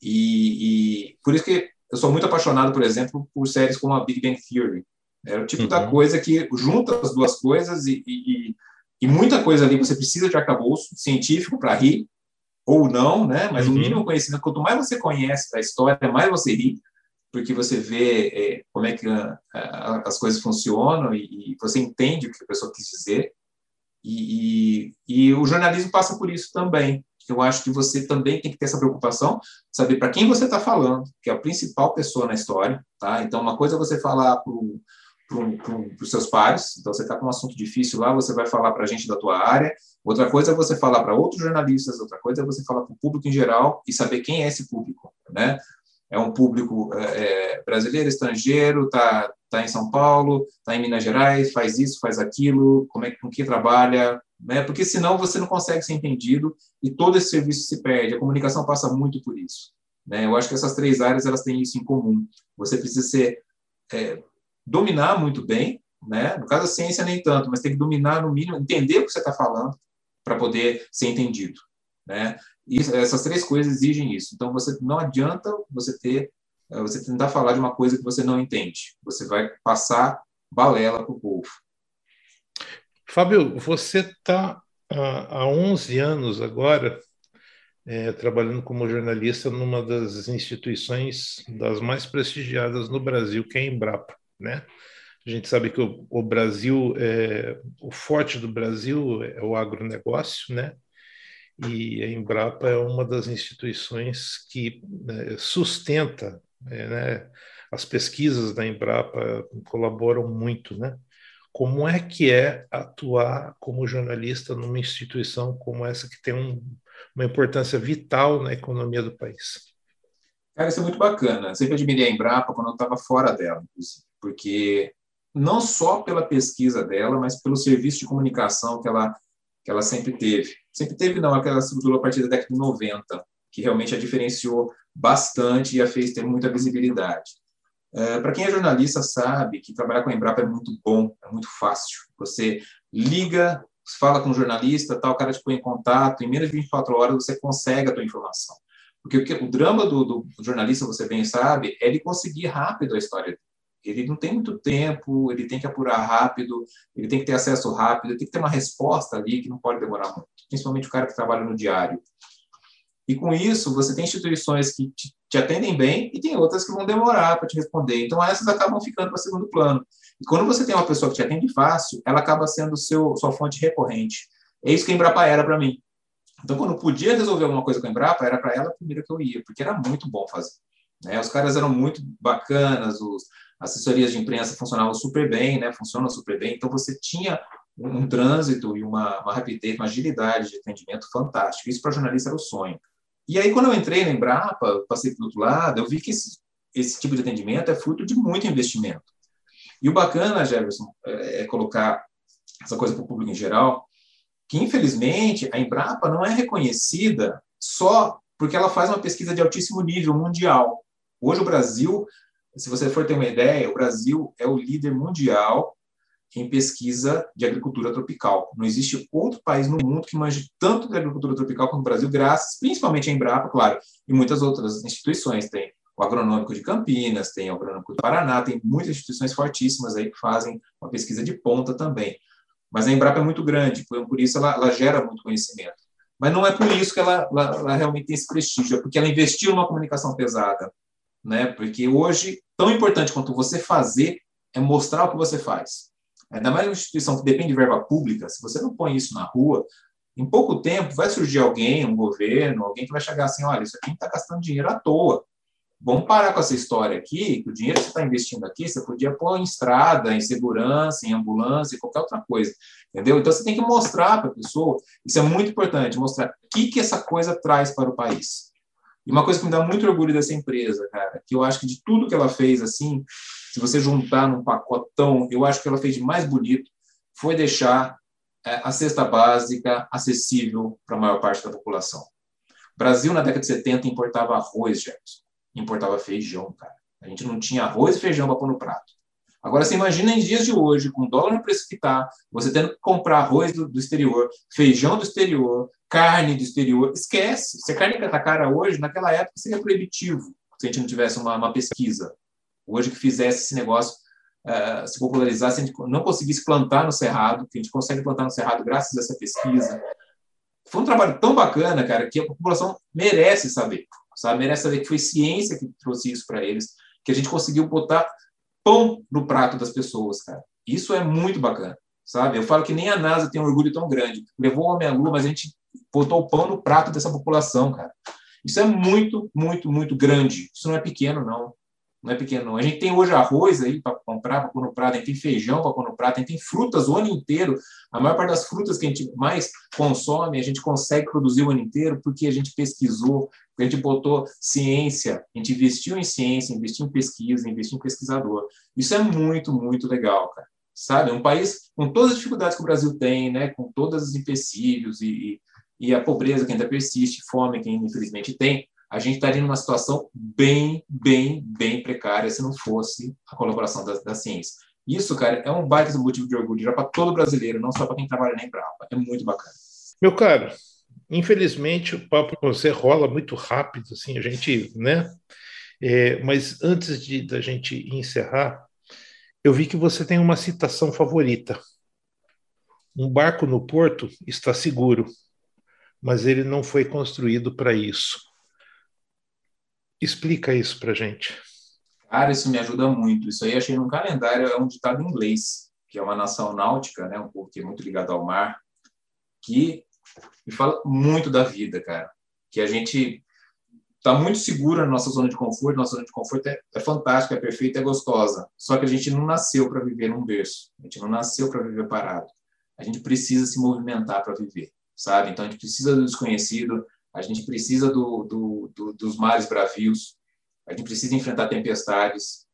E, e, por isso que eu sou muito apaixonado, por exemplo, por séries como a Big Bang Theory. É o tipo uhum. da coisa que junta as duas coisas e, e, e, muita coisa ali você precisa de arcabouço científico para rir, ou não, né? Mas uhum. o mínimo conhecimento, quanto mais você conhece da história, mais você ri, porque você vê é, como é que a, a, as coisas funcionam e, e, você entende o que a pessoa quis dizer. E, e, o jornalismo passa por isso também. Eu acho que você também tem que ter essa preocupação, saber para quem você está falando, que é a principal pessoa na história. Tá? Então, uma coisa é você falar para os seus pares. Então, você está com um assunto difícil lá, você vai falar para a gente da tua área. Outra coisa é você falar para outros jornalistas, outra coisa é você falar para o público em geral e saber quem é esse público, né? É um público é, é brasileiro, estrangeiro, está tá em São Paulo, está em Minas Gerais, faz isso, faz aquilo, como é, com que trabalha, né? Porque senão você não consegue ser entendido e todo esse serviço se perde. A comunicação passa muito por isso. Né? Eu acho que essas três áreas elas têm isso em comum. Você precisa ser é, dominar muito bem, né? No caso da ciência nem tanto, mas tem que dominar no mínimo, entender o que você está falando para poder ser entendido, né? E essas três coisas exigem isso. Então você não adianta você ter eh, você tentar falar de uma coisa que você não entende. Você vai passar balela para o povo. Fábio, você está há 11 anos agora é, trabalhando como jornalista numa das instituições das mais prestigiadas no Brasil, que é a Embrapa né? A gente sabe que o, o Brasil, é, o forte do Brasil é o agronegócio, né? E a Embrapa é uma das instituições que né, sustenta, é, né? As pesquisas da Embrapa colaboram muito, né? Como é que é atuar como jornalista numa instituição como essa que tem um, uma importância vital na economia do país? Cara, isso é muito bacana. Sempre admirei a Embrapa quando eu estava fora dela, porque não só pela pesquisa dela, mas pelo serviço de comunicação que ela, que ela sempre teve. Sempre teve, não, aquela estrutura a partir da década de 90, que realmente a diferenciou bastante e a fez ter muita visibilidade. É, Para quem é jornalista sabe que trabalhar com a Embrapa é muito bom, é muito fácil. Você liga, fala com um jornalista, tal, o cara te põe em contato, em menos de 24 horas você consegue a tua informação. Porque o, que, o drama do, do, jornalista, você bem sabe, é ele conseguir rápido a história ele não tem muito tempo, ele tem que apurar rápido, ele tem que ter acesso rápido, ele tem que ter uma resposta ali que não pode demorar muito, principalmente o cara que trabalha no diário. E com isso, você tem instituições que te, te atendem bem e tem outras que vão demorar para te responder. Então, essas acabam ficando para segundo plano. E quando você tem uma pessoa que te atende fácil, ela acaba sendo seu, sua fonte recorrente. É isso que a Embrapa era para mim. Então, quando podia resolver alguma coisa com a Embrapa, era para ela a primeira que eu ia, porque era muito bom fazer. Né? Os caras eram muito bacanas, os, assessorias de imprensa funcionavam super bem, né? Funcionam super bem. Então você tinha um, um trânsito e uma, uma, rapidez, uma agilidade de atendimento fantástico. Isso para jornalista era o sonho. E aí quando eu entrei na Embrapa, passei para o outro lado, eu vi que esse, esse tipo de atendimento é fruto de muito investimento. E o bacana, Jefferson, é, é colocar essa coisa para o público em geral, que infelizmente a Embrapa não é reconhecida só porque ela faz uma pesquisa de altíssimo nível mundial. Hoje o Brasil se você for ter uma ideia, o Brasil é o líder mundial em pesquisa de agricultura tropical. Não existe outro país no mundo que manje tanto de agricultura tropical como o Brasil, graças principalmente à Embrapa, claro, e muitas outras instituições. Tem o Agronômico de Campinas, tem o Agronômico do Paraná, tem muitas instituições fortíssimas aí que fazem uma pesquisa de ponta também. Mas a Embrapa é muito grande, por isso ela, ela gera muito conhecimento. Mas não é por isso que ela, ela, ela realmente tem esse prestígio, é porque ela investiu numa comunicação pesada, né? Porque hoje, tão importante quanto você fazer é mostrar o que você faz. Ainda mais uma instituição que depende de verba pública, se você não põe isso na rua, em pouco tempo vai surgir alguém, um governo, alguém que vai chegar assim, olha, isso aqui está gastando dinheiro à toa. Vamos parar com essa história aqui, que o dinheiro que você está investindo aqui, você podia pôr em estrada, em segurança, em ambulância, qualquer outra coisa, entendeu? Então você tem que mostrar para a pessoa, isso é muito importante, mostrar o que, que essa coisa traz para o país. E uma coisa que me dá muito orgulho dessa empresa, cara, que eu acho que de tudo que ela fez, assim, se você juntar num pacotão, eu acho que ela fez mais bonito, foi deixar é, a cesta básica acessível para a maior parte da população. O Brasil, na década de 70, importava arroz, Jefferson. Importava feijão, cara. A gente não tinha arroz e feijão para pôr no prato. Agora, você imagina em dias de hoje, com o dólar no preço que está, você tendo que comprar arroz do, do, exterior, feijão do exterior, carne do exterior. Esquece. Se a carne está cara hoje, naquela época seria proibitivo se a gente não tivesse uma, uma pesquisa. Hoje que fizesse esse negócio uh, se popularizar, se a gente não conseguisse plantar no Cerrado, que a gente consegue plantar no Cerrado graças a essa pesquisa. Foi um trabalho tão bacana, cara, que a população merece saber. Sabe? Merece saber que foi ciência que trouxe isso para eles, que a gente conseguiu botar pão no prato das pessoas, cara. Isso é muito bacana, sabe? Eu falo que nem a NASA tem um orgulho tão grande. Levou o homem à lua, mas a gente botou o pão no prato dessa população, cara. Isso é muito, muito, muito grande. Isso não é pequeno, não. Não é pequeno, não. A gente tem hoje arroz aí para comprar, para pôr no prato, a gente tem feijão para pôr no prato, a gente tem frutas o ano inteiro. A maior parte das frutas que a gente mais consome, a gente consegue produzir o ano inteiro porque a gente pesquisou, a gente botou ciência, a gente investiu em ciência, investiu em pesquisa, investiu em pesquisador. Isso é muito, muito legal, cara. Sabe? Um país com todas as dificuldades que o Brasil tem, né? com todos os empecilhos e, e a pobreza que ainda persiste, fome que infelizmente tem, a gente estaria numa situação bem, bem, bem precária se não fosse a colaboração da, da ciência. Isso, cara, é um baita motivo de orgulho já para todo brasileiro, não só para quem trabalha na Embrapa. É muito bacana. Meu caro, infelizmente o papo com você rola muito rápido, assim, a gente, né? É, mas antes de da gente encerrar, eu vi que você tem uma citação favorita. Um barco no porto está seguro, mas ele não foi construído para isso. Explica isso para gente. Cara, isso me ajuda muito. Isso aí achei num calendário, é um ditado em inglês, que é uma nação náutica, né, um povo que é muito ligado ao mar, que me fala muito da vida, cara. Que a gente está muito seguro na nossa zona de conforto, nossa zona de conforto é, é fantástica, é perfeita, é gostosa. Só que a gente não nasceu para viver num berço, a gente não nasceu para viver parado. A gente precisa se movimentar para viver, sabe? Então a gente precisa do desconhecido, a gente precisa do, do, do, dos mares bravios, a gente precisa enfrentar tempestades.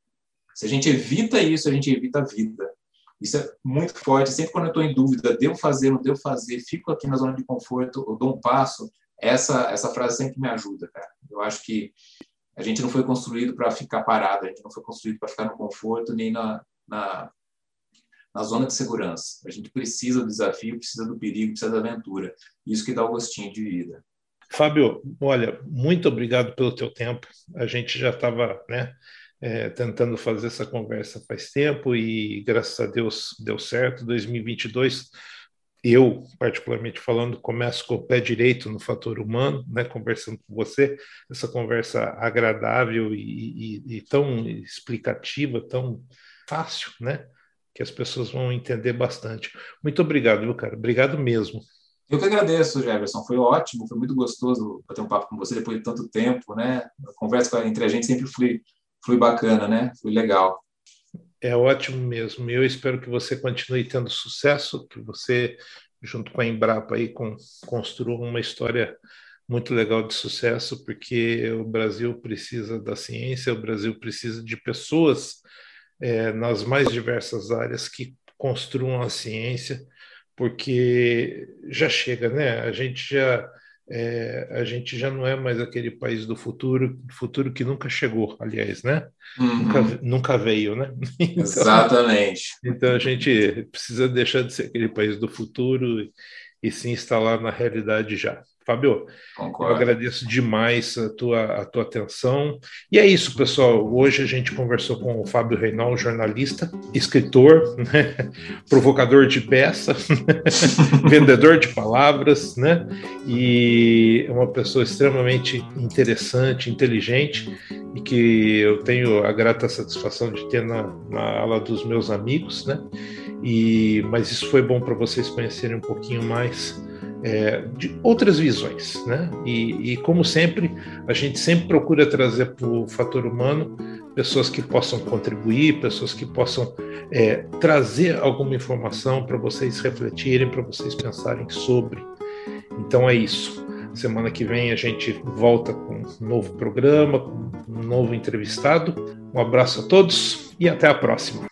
Se a gente evita isso, a gente evita a vida. Isso é muito forte. Sempre quando eu estou em dúvida, devo fazer, não devo fazer, fico aqui na zona de conforto, eu dou um passo, essa, essa frase sempre me ajuda, cara. Eu acho que a gente não foi construído para ficar parado, a gente não foi construído para ficar no conforto nem na, na, na zona de segurança. A gente precisa do desafio, precisa do perigo, precisa da aventura. Isso que dá o gostinho de vida. Fábio, olha, muito obrigado pelo teu tempo. A gente já estava, né, é, tentando fazer essa conversa faz tempo e graças a Deus deu certo. 2022, eu particularmente falando, começo com o pé direito no fator humano, né, conversando com você, essa conversa agradável e, e, e tão explicativa, tão fácil, né, que as pessoas vão entender bastante. Muito obrigado, viu, cara? Obrigado mesmo. Eu que agradeço, Jefferson. Foi ótimo, foi muito gostoso bater um papo com você depois de tanto tempo, né? A conversa entre a gente sempre flui, flui bacana, né? Foi legal. É ótimo mesmo. Eu espero que você continue tendo sucesso, que você, junto com a Embrapa, aí, com, construa uma história muito legal de sucesso, porque o Brasil precisa da ciência, o Brasil precisa de pessoas é, nas mais diversas áreas que construam a ciência porque já chega, né? A gente já é, a gente já não é mais aquele país do futuro, futuro que nunca chegou, aliás, né? Uhum. Nunca, nunca veio, né? Então, Exatamente. Então a gente precisa deixar de ser aquele país do futuro e, e se instalar na realidade já. Fábio, Concordo. eu agradeço demais a tua, a tua atenção. E é isso, pessoal. Hoje a gente conversou com o Fábio Reinal, jornalista, escritor, né? provocador de peça, vendedor de palavras, né? E é uma pessoa extremamente interessante, inteligente e que eu tenho a grata satisfação de ter na, na ala dos meus amigos, né? E, mas isso foi bom para vocês conhecerem um pouquinho mais é, de outras visões, né? E, e, como sempre, a gente sempre procura trazer para o fator humano pessoas que possam contribuir, pessoas que possam é, trazer alguma informação para vocês refletirem, para vocês pensarem sobre. Então é isso. Semana que vem a gente volta com um novo programa, com um novo entrevistado. Um abraço a todos e até a próxima.